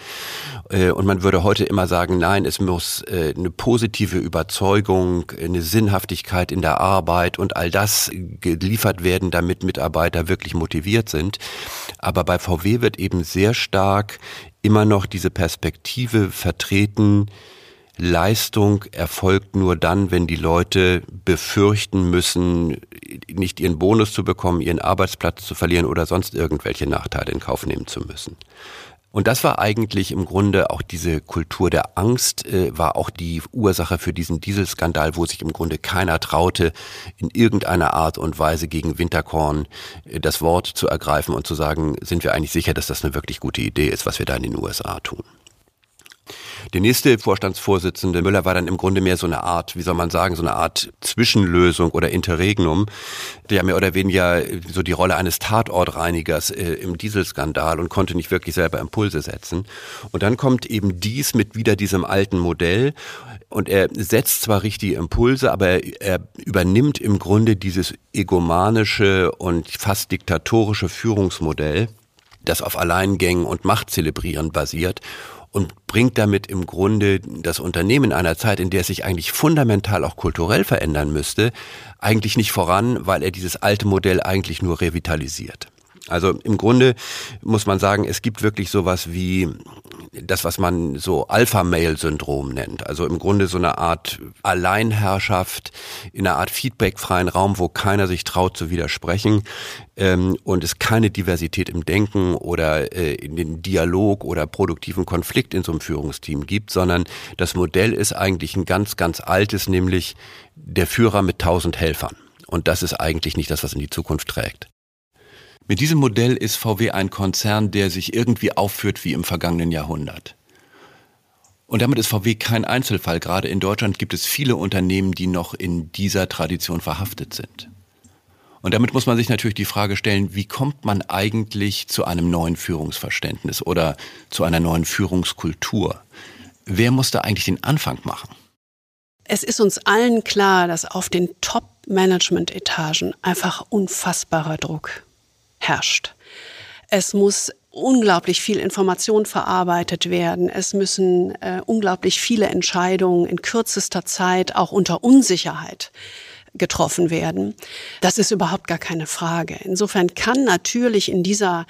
[SPEAKER 1] Äh, und man würde heute immer sagen, nein, es muss äh, eine positive Überzeugung, eine Sinnhaftigkeit in der Arbeit und all das geliefert werden, damit Mitarbeiter wirklich motiviert sind. Aber bei VW wird eben sehr stark immer noch diese Perspektive vertreten, Leistung erfolgt nur dann, wenn die Leute befürchten müssen, nicht ihren Bonus zu bekommen, ihren Arbeitsplatz zu verlieren oder sonst irgendwelche Nachteile in Kauf nehmen zu müssen. Und das war eigentlich im Grunde auch diese Kultur der Angst, äh, war auch die Ursache für diesen Dieselskandal, wo sich im Grunde keiner traute, in irgendeiner Art und Weise gegen Winterkorn äh, das Wort zu ergreifen und zu sagen, sind wir eigentlich sicher, dass das eine wirklich gute Idee ist, was wir da in den USA tun. Der nächste Vorstandsvorsitzende Müller war dann im Grunde mehr so eine Art, wie soll man sagen, so eine Art Zwischenlösung oder Interregnum, der mehr oder weniger so die Rolle eines Tatortreinigers äh, im Dieselskandal und konnte nicht wirklich selber Impulse setzen. Und dann kommt eben dies mit wieder diesem alten Modell und er setzt zwar richtige Impulse, aber er, er übernimmt im Grunde dieses egomanische und fast diktatorische Führungsmodell, das auf Alleingängen und Machtzelebrieren basiert und bringt damit im Grunde das Unternehmen in einer Zeit, in der es sich eigentlich fundamental auch kulturell verändern müsste, eigentlich nicht voran, weil er dieses alte Modell eigentlich nur revitalisiert. Also im Grunde muss man sagen, es gibt wirklich sowas wie das, was man so Alpha-Mail-Syndrom nennt. Also im Grunde so eine Art Alleinherrschaft in einer Art feedbackfreien Raum, wo keiner sich traut zu widersprechen ähm, und es keine Diversität im Denken oder äh, in den Dialog oder produktiven Konflikt in so einem Führungsteam gibt, sondern das Modell ist eigentlich ein ganz, ganz altes, nämlich der Führer mit tausend Helfern. Und das ist eigentlich nicht das, was in die Zukunft trägt. Mit diesem Modell ist VW ein Konzern, der sich irgendwie aufführt wie im vergangenen Jahrhundert. Und damit ist VW kein Einzelfall. Gerade in Deutschland gibt es viele Unternehmen, die noch in dieser Tradition verhaftet sind. Und damit muss man sich natürlich die Frage stellen, wie kommt man eigentlich zu einem neuen Führungsverständnis oder zu einer neuen Führungskultur? Wer muss da eigentlich den Anfang machen?
[SPEAKER 2] Es ist uns allen klar, dass auf den Top-Management-Etagen einfach unfassbarer Druck herrscht. Es muss unglaublich viel Information verarbeitet werden. Es müssen äh, unglaublich viele Entscheidungen in kürzester Zeit auch unter Unsicherheit getroffen werden. Das ist überhaupt gar keine Frage. Insofern kann natürlich in dieser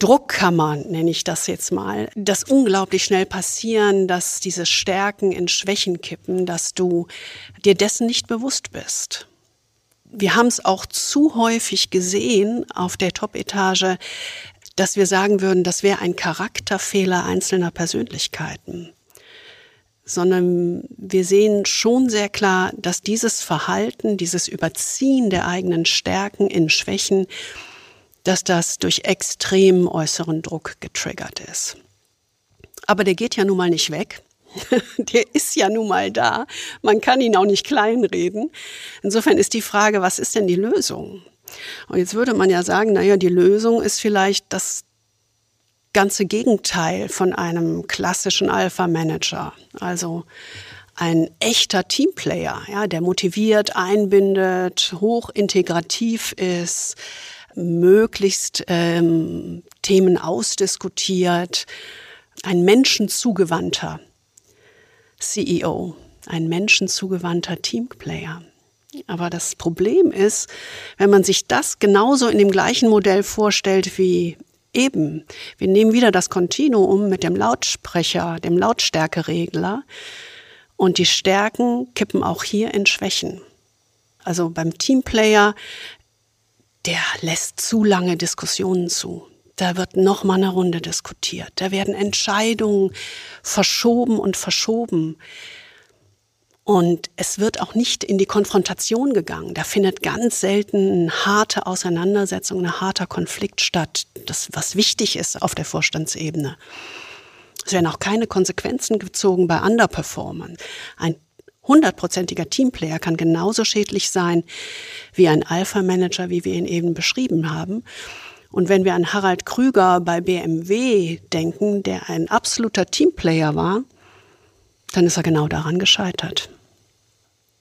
[SPEAKER 2] Druckkammer, nenne ich das jetzt mal, das unglaublich schnell passieren, dass diese Stärken in Schwächen kippen, dass du dir dessen nicht bewusst bist wir haben es auch zu häufig gesehen auf der Top-Etage, dass wir sagen würden, das wäre ein Charakterfehler einzelner Persönlichkeiten. sondern wir sehen schon sehr klar, dass dieses Verhalten, dieses Überziehen der eigenen Stärken in Schwächen, dass das durch extremen äußeren Druck getriggert ist. Aber der geht ja nun mal nicht weg. der ist ja nun mal da. Man kann ihn auch nicht kleinreden. Insofern ist die Frage, was ist denn die Lösung? Und jetzt würde man ja sagen, naja, die Lösung ist vielleicht das ganze Gegenteil von einem klassischen Alpha-Manager. Also ein echter Teamplayer, ja, der motiviert, einbindet, hochintegrativ ist, möglichst ähm, Themen ausdiskutiert, ein menschenzugewandter CEO, ein menschenzugewandter Teamplayer. Aber das Problem ist, wenn man sich das genauso in dem gleichen Modell vorstellt wie Eben, wir nehmen wieder das Kontinuum mit dem Lautsprecher, dem Lautstärkeregler und die Stärken kippen auch hier in Schwächen. Also beim Teamplayer, der lässt zu lange Diskussionen zu. Da wird noch mal eine Runde diskutiert. Da werden Entscheidungen verschoben und verschoben. Und es wird auch nicht in die Konfrontation gegangen. Da findet ganz selten eine harte Auseinandersetzung, ein harter Konflikt statt, das, was wichtig ist auf der Vorstandsebene. Es werden auch keine Konsequenzen gezogen bei Underperformern. Ein hundertprozentiger Teamplayer kann genauso schädlich sein wie ein Alpha-Manager, wie wir ihn eben beschrieben haben. Und wenn wir an Harald Krüger bei BMW denken, der ein absoluter Teamplayer war, dann ist er genau daran gescheitert.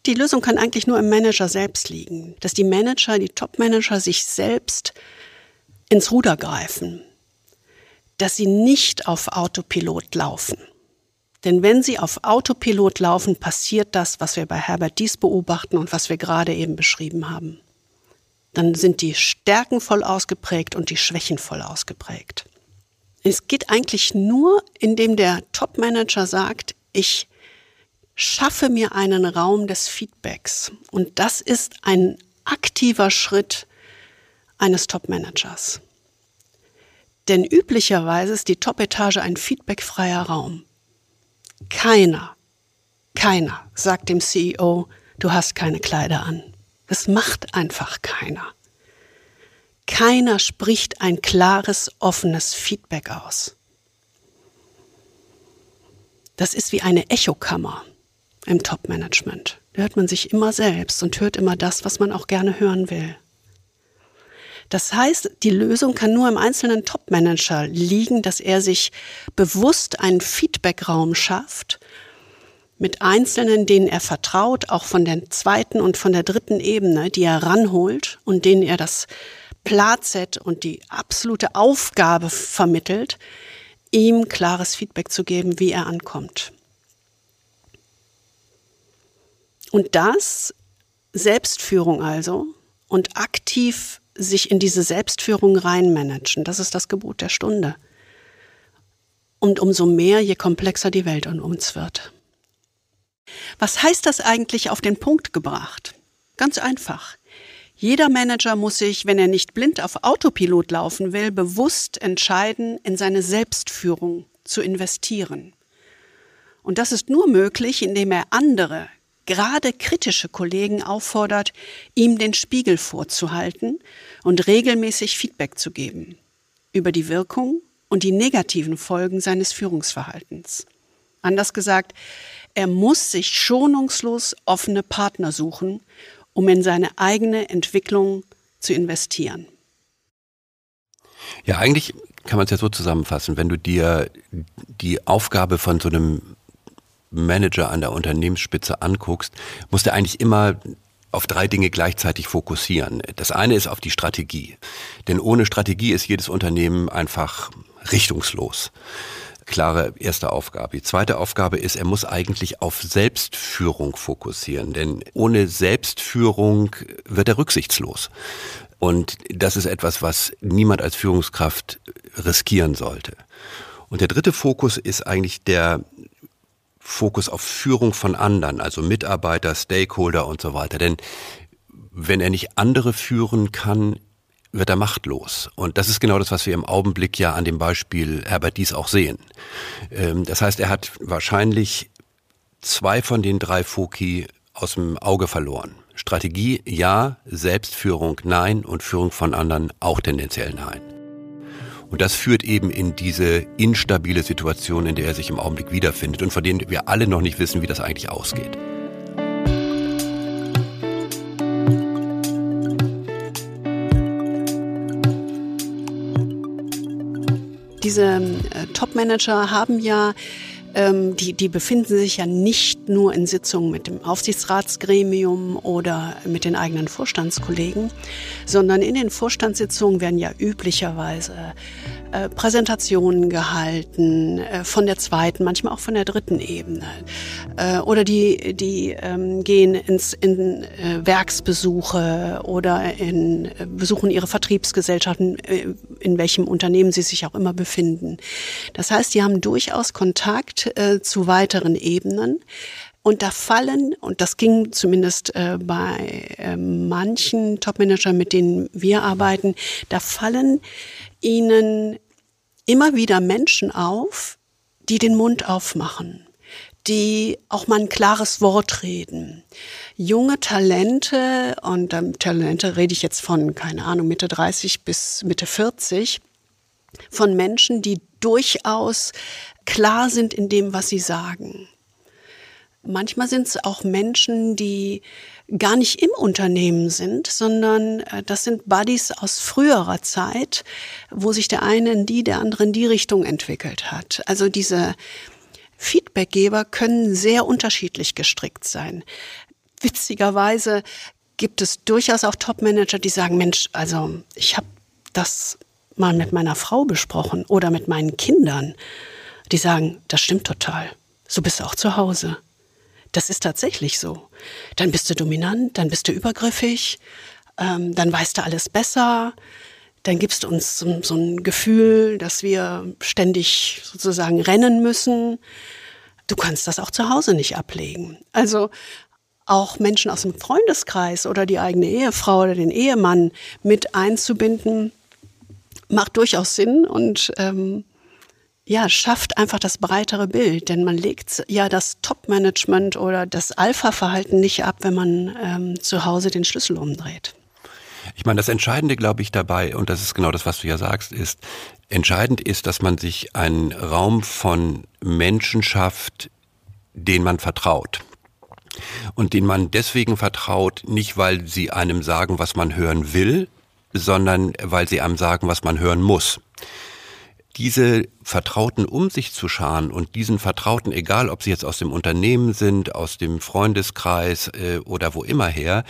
[SPEAKER 2] Die Lösung kann eigentlich nur im Manager selbst liegen, dass die Manager, die Top-Manager sich selbst ins Ruder greifen, dass sie nicht auf Autopilot laufen. Denn wenn sie auf Autopilot laufen, passiert das, was wir bei Herbert Dies beobachten und was wir gerade eben beschrieben haben. Dann sind die Stärken voll ausgeprägt und die Schwächen voll ausgeprägt. Es geht eigentlich nur, indem der Top-Manager sagt, ich schaffe mir einen Raum des Feedbacks. Und das ist ein aktiver Schritt eines Top-Managers. Denn üblicherweise ist die Top-Etage ein feedbackfreier Raum. Keiner, keiner sagt dem CEO, du hast keine Kleider an. Das macht einfach keiner. Keiner spricht ein klares, offenes Feedback aus. Das ist wie eine Echokammer im Top-Management. Da hört man sich immer selbst und hört immer das, was man auch gerne hören will. Das heißt, die Lösung kann nur im einzelnen Top-Manager liegen, dass er sich bewusst einen Feedback-Raum schafft mit Einzelnen, denen er vertraut, auch von der zweiten und von der dritten Ebene, die er ranholt und denen er das Platset und die absolute Aufgabe vermittelt, ihm klares Feedback zu geben, wie er ankommt. Und das, Selbstführung also, und aktiv sich in diese Selbstführung reinmanagen, das ist das Gebot der Stunde. Und umso mehr, je komplexer die Welt um uns wird. Was heißt das eigentlich auf den Punkt gebracht? Ganz einfach. Jeder Manager muss sich, wenn er nicht blind auf Autopilot laufen will, bewusst entscheiden, in seine Selbstführung zu investieren. Und das ist nur möglich, indem er andere gerade kritische Kollegen auffordert, ihm den Spiegel vorzuhalten und regelmäßig Feedback zu geben über die Wirkung und die negativen Folgen seines Führungsverhaltens. Anders gesagt, er muss sich schonungslos offene Partner suchen, um in seine eigene Entwicklung zu investieren.
[SPEAKER 1] Ja, eigentlich kann man es ja so zusammenfassen, wenn du dir die Aufgabe von so einem Manager an der Unternehmensspitze anguckst, muss der eigentlich immer auf drei Dinge gleichzeitig fokussieren. Das eine ist auf die Strategie. Denn ohne Strategie ist jedes Unternehmen einfach richtungslos. Klare erste Aufgabe. Die zweite Aufgabe ist, er muss eigentlich auf Selbstführung fokussieren. Denn ohne Selbstführung wird er rücksichtslos. Und das ist etwas, was niemand als Führungskraft riskieren sollte. Und der dritte Fokus ist eigentlich der Fokus auf Führung von anderen, also Mitarbeiter, Stakeholder und so weiter. Denn wenn er nicht andere führen kann, wird er machtlos. Und das ist genau das, was wir im Augenblick ja an dem Beispiel Herbert Dies auch sehen. Ähm, das heißt, er hat wahrscheinlich zwei von den drei Foki aus dem Auge verloren. Strategie ja, Selbstführung nein und Führung von anderen auch tendenziell nein. Und das führt eben in diese instabile Situation, in der er sich im Augenblick wiederfindet und von denen wir alle noch nicht wissen, wie das eigentlich ausgeht.
[SPEAKER 2] Diese äh, Top-Manager haben ja ähm, die, die befinden sich ja nicht nur in Sitzungen mit dem Aufsichtsratsgremium oder mit den eigenen Vorstandskollegen, sondern in den Vorstandssitzungen werden ja üblicherweise äh, Präsentationen gehalten äh, von der zweiten, manchmal auch von der dritten Ebene. Äh, oder die, die ähm, gehen ins, in äh, Werksbesuche oder in, äh, besuchen ihre Vertriebsgesellschaften, äh, in welchem Unternehmen sie sich auch immer befinden. Das heißt, die haben durchaus Kontakt zu weiteren Ebenen. Und da fallen, und das ging zumindest äh, bei äh, manchen Topmanagern, mit denen wir arbeiten, da fallen ihnen immer wieder Menschen auf, die den Mund aufmachen, die auch mal ein klares Wort reden. Junge Talente, und ähm, Talente rede ich jetzt von, keine Ahnung, Mitte 30 bis Mitte 40, von Menschen, die durchaus klar sind in dem, was sie sagen. Manchmal sind es auch Menschen, die gar nicht im Unternehmen sind, sondern äh, das sind Buddies aus früherer Zeit, wo sich der eine in die, der andere in die Richtung entwickelt hat. Also diese Feedbackgeber können sehr unterschiedlich gestrickt sein. Witzigerweise gibt es durchaus auch Topmanager, die sagen, Mensch, also ich habe das mal mit meiner Frau besprochen oder mit meinen Kindern. Die sagen, das stimmt total. So bist du auch zu Hause. Das ist tatsächlich so. Dann bist du dominant, dann bist du übergriffig, ähm, dann weißt du alles besser, dann gibst du uns so, so ein Gefühl, dass wir ständig sozusagen rennen müssen. Du kannst das auch zu Hause nicht ablegen. Also auch Menschen aus dem Freundeskreis oder die eigene Ehefrau oder den Ehemann mit einzubinden, macht durchaus Sinn und ähm, ja, schafft einfach das breitere Bild, denn man legt ja das Top-Management oder das Alpha-Verhalten nicht ab, wenn man ähm, zu Hause den Schlüssel umdreht.
[SPEAKER 1] Ich meine, das Entscheidende, glaube ich, dabei, und das ist genau das, was du ja sagst, ist, entscheidend ist, dass man sich einen Raum von Menschen schafft, den man vertraut. Und den man deswegen vertraut, nicht weil sie einem sagen, was man hören will, sondern weil sie einem sagen, was man hören muss diese Vertrauten um sich zu scharen und diesen Vertrauten, egal ob sie jetzt aus dem Unternehmen sind, aus dem Freundeskreis äh, oder wo immer her,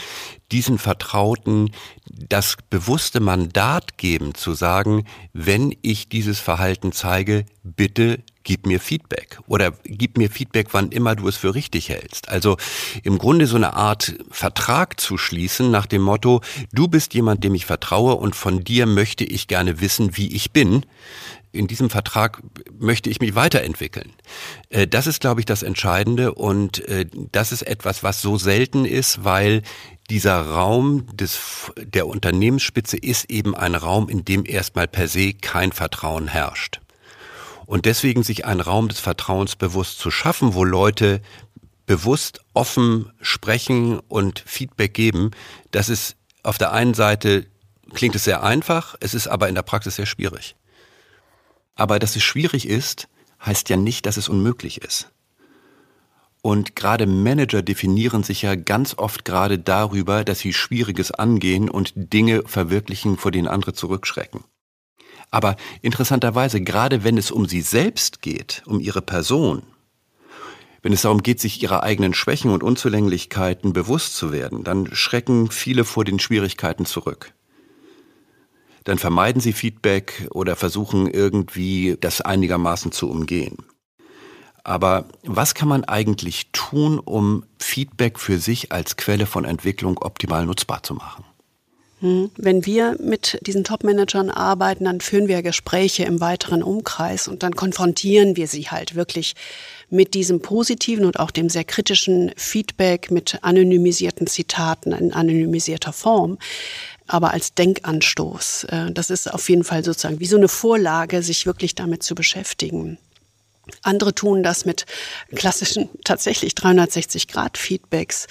[SPEAKER 1] diesen Vertrauten das bewusste Mandat geben, zu sagen, wenn ich dieses Verhalten zeige, bitte gib mir Feedback oder gib mir Feedback, wann immer du es für richtig hältst. Also im Grunde so eine Art Vertrag zu schließen nach dem Motto, du bist jemand, dem ich vertraue und von dir möchte ich gerne wissen, wie ich bin in diesem Vertrag möchte ich mich weiterentwickeln. Äh, das ist, glaube ich, das Entscheidende und äh, das ist etwas, was so selten ist, weil dieser Raum des, der Unternehmensspitze ist eben ein Raum, in dem erstmal per se kein Vertrauen herrscht. Und deswegen sich einen Raum des Vertrauens bewusst zu schaffen, wo Leute bewusst offen sprechen und Feedback geben, das ist auf der einen Seite klingt es sehr einfach, es ist aber in der Praxis sehr schwierig. Aber dass es schwierig ist, heißt ja nicht, dass es unmöglich ist. Und gerade Manager definieren sich ja ganz oft gerade darüber, dass sie Schwieriges angehen und Dinge verwirklichen, vor denen andere zurückschrecken. Aber interessanterweise, gerade wenn es um sie selbst geht, um ihre Person, wenn es darum geht, sich ihrer eigenen Schwächen und Unzulänglichkeiten bewusst zu werden, dann schrecken viele vor den Schwierigkeiten zurück dann vermeiden sie Feedback oder versuchen irgendwie das einigermaßen zu umgehen. Aber was kann man eigentlich tun, um Feedback für sich als Quelle von Entwicklung optimal nutzbar zu machen?
[SPEAKER 2] Hm, wenn wir mit diesen Top-Managern arbeiten, dann führen wir Gespräche im weiteren Umkreis und dann konfrontieren wir sie halt wirklich mit diesem positiven und auch dem sehr kritischen Feedback mit anonymisierten Zitaten in anonymisierter Form aber als Denkanstoß. Äh, das ist auf jeden Fall sozusagen wie so eine Vorlage, sich wirklich damit zu beschäftigen. Andere tun das mit klassischen, tatsächlich 360-Grad-Feedbacks,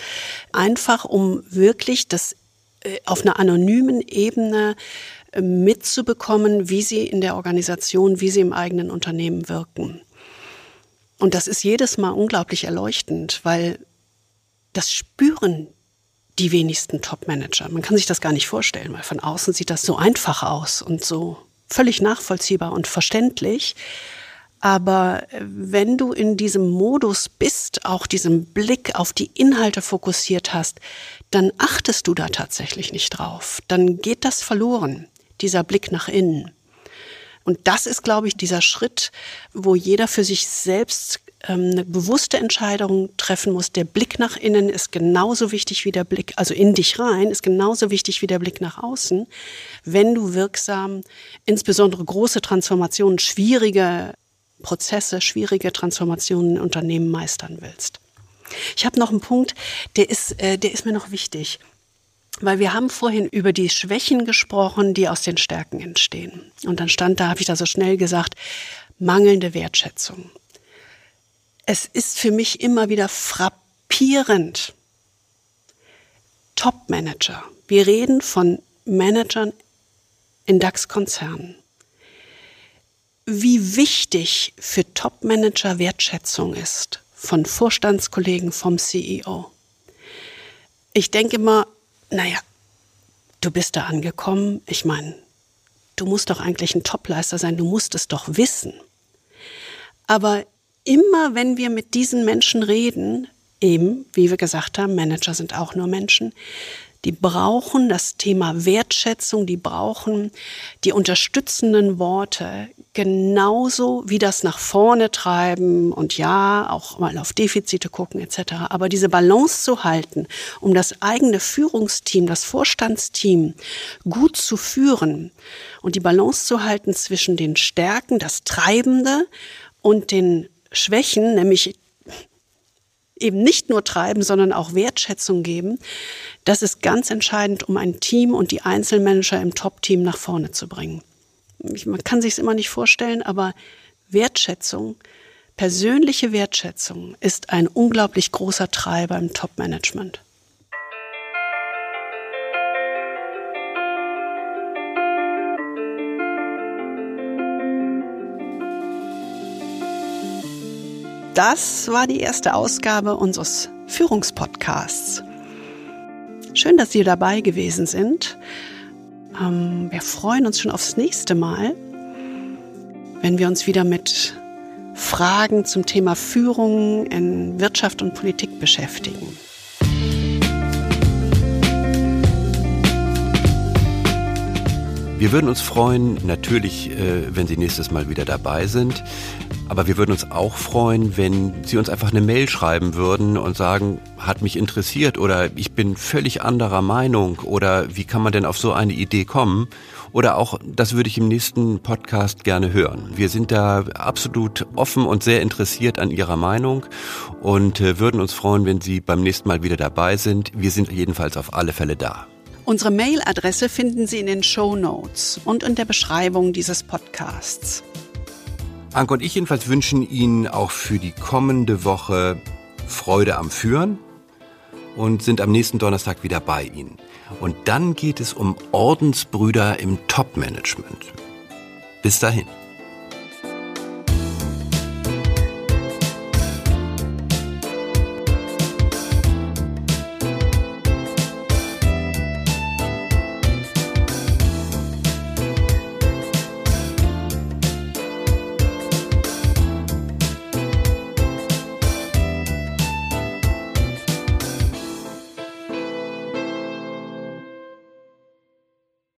[SPEAKER 2] einfach um wirklich das auf einer anonymen Ebene äh, mitzubekommen, wie sie in der Organisation, wie sie im eigenen Unternehmen wirken. Und das ist jedes Mal unglaublich erleuchtend, weil das spüren die wenigsten Top-Manager. Man kann sich das gar nicht vorstellen, weil von außen sieht das so einfach aus und so völlig nachvollziehbar und verständlich. Aber äh, wenn du in diesem Modus bist, auch diesem Blick auf die Inhalte fokussiert hast, dann achtest du da tatsächlich nicht drauf. Dann geht das verloren, dieser Blick nach innen. Und das ist, glaube ich, dieser Schritt, wo jeder für sich selbst ähm, eine bewusste Entscheidung treffen muss. Der Blick nach innen ist genauso wichtig wie der Blick, also in dich rein, ist genauso wichtig wie der Blick nach außen, wenn du wirksam, insbesondere große Transformationen, schwierige Prozesse, schwierige Transformationen in Unternehmen meistern willst. Ich habe noch einen Punkt, der ist, äh, der ist mir noch wichtig. Weil wir haben vorhin über die Schwächen gesprochen, die aus den Stärken entstehen. Und dann stand da, habe ich da so schnell gesagt, mangelnde Wertschätzung. Es ist für mich immer wieder frappierend. Top-Manager. Wir reden von Managern in DAX-Konzernen wie wichtig für Top-Manager Wertschätzung ist von Vorstandskollegen, vom CEO. Ich denke immer, naja, du bist da angekommen. Ich meine, du musst doch eigentlich ein Topleister sein, du musst es doch wissen. Aber immer wenn wir mit diesen Menschen reden, eben, wie wir gesagt haben, Manager sind auch nur Menschen, die brauchen das Thema Wertschätzung, die brauchen die unterstützenden Worte genauso wie das nach vorne treiben und ja, auch mal auf Defizite gucken etc. Aber diese Balance zu halten, um das eigene Führungsteam, das Vorstandsteam gut zu führen und die Balance zu halten zwischen den Stärken, das Treibende und den Schwächen, nämlich eben nicht nur treiben, sondern auch Wertschätzung geben, das ist ganz entscheidend, um ein Team und die Einzelmanager im Top-Team nach vorne zu bringen. Man kann sich es immer nicht vorstellen, aber Wertschätzung, persönliche Wertschätzung ist ein unglaublich großer Treiber im Top-Management. Das war die erste Ausgabe unseres Führungspodcasts. Schön, dass Sie dabei gewesen sind. Ähm, wir freuen uns schon aufs nächste Mal, wenn wir uns wieder mit Fragen zum Thema Führung in Wirtschaft und Politik beschäftigen.
[SPEAKER 1] Wir würden uns freuen, natürlich, äh, wenn Sie nächstes Mal wieder dabei sind. Aber wir würden uns auch freuen, wenn Sie uns einfach eine Mail schreiben würden und sagen, hat mich interessiert oder ich bin völlig anderer Meinung oder wie kann man denn auf so eine Idee kommen? Oder auch, das würde ich im nächsten Podcast gerne hören. Wir sind da absolut offen und sehr interessiert an Ihrer Meinung und äh, würden uns freuen, wenn Sie beim nächsten Mal wieder dabei sind. Wir sind jedenfalls auf alle Fälle da.
[SPEAKER 2] Unsere Mailadresse finden Sie in den Show Notes und in der Beschreibung dieses Podcasts.
[SPEAKER 1] Anke und ich jedenfalls wünschen Ihnen auch für die kommende Woche Freude am Führen und sind am nächsten Donnerstag wieder bei Ihnen. Und dann geht es um Ordensbrüder im Top-Management. Bis dahin.